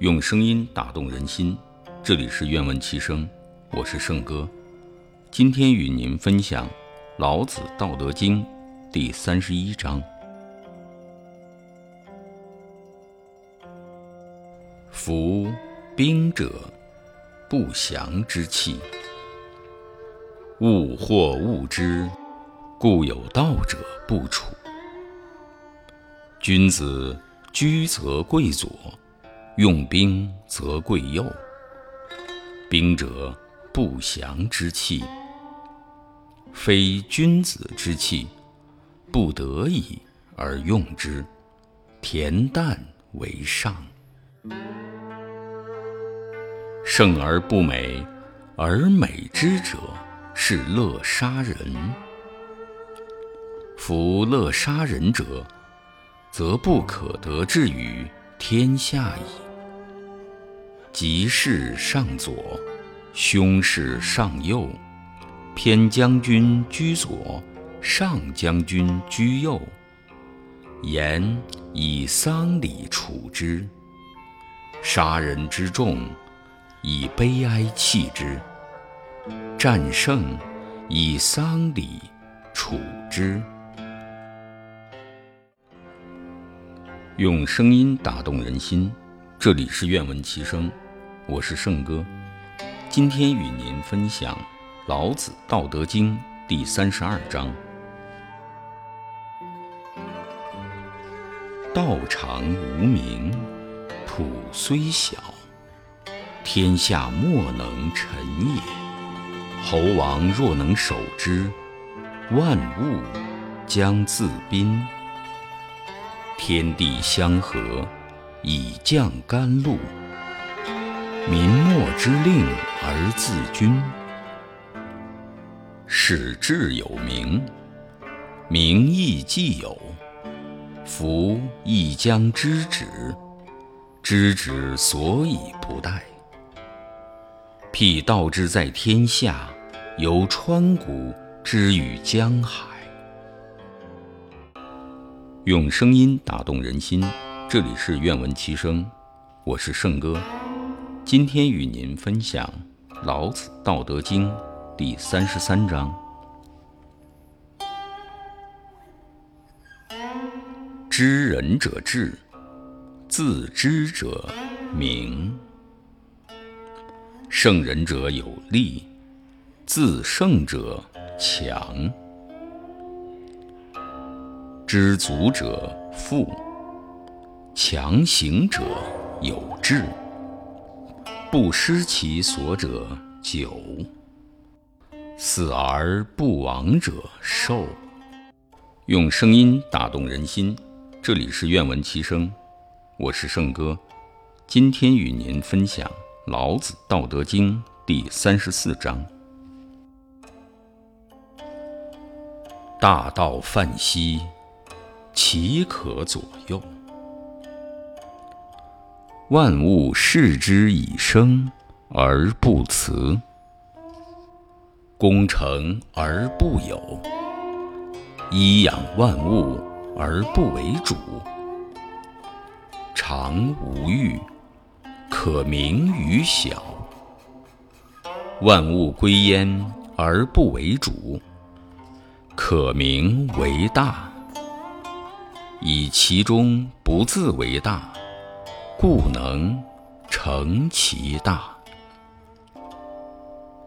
用声音打动人心，这里是愿闻其声，我是圣哥。今天与您分享《老子·道德经》第三十一章：夫兵者，不祥之器。物或恶之，故有道者不处。君子居则贵左，用兵则贵右。兵者，不祥之器，非君子之器，不得已而用之。恬淡为上。胜而不美，而美之者。是乐杀人。夫乐杀人者，则不可得志于天下矣。吉事上左，凶事上右，偏将军居左，上将军居右。言以丧礼处之，杀人之众，以悲哀弃之。战胜，以丧礼处之。用声音打动人心，这里是愿闻其声，我是圣哥。今天与您分享《老子·道德经》第三十二章：道常无名，土虽小，天下莫能臣也。侯王若能守之，万物将自宾。天地相合，以降甘露；民莫之令而自君。使志有名，名亦既有，夫亦将知止。知止所以不殆。辟道之在天下，由川谷之于江海。用声音打动人心，这里是愿闻其声，我是圣哥。今天与您分享《老子·道德经》第三十三章：知人者智，自知者明。胜人者有力，自胜者强。知足者富，强行者有志。不失其所者久，死而不亡者寿。用声音打动人心，这里是愿闻其声，我是圣哥，今天与您分享。老子《道德经》第三十四章：大道泛兮，其可左右？万物视之以生而不辞，功成而不有，以养万物而不为主，常无欲。可名于小，万物归焉而不为主，可名为大。以其中不自为大，故能成其大。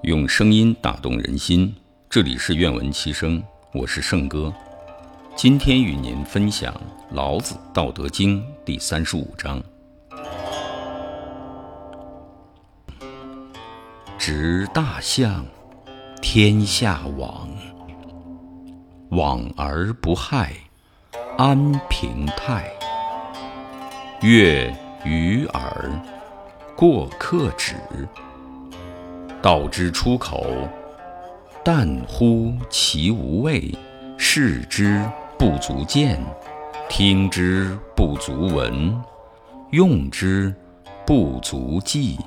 用声音打动人心，这里是愿闻其声，我是圣哥。今天与您分享《老子·道德经》第三十五章。执大象，天下往；往而不害，安平泰。悦于耳，过客止。道之出口，淡乎其无味；视之不足见，听之不足闻，用之不足记。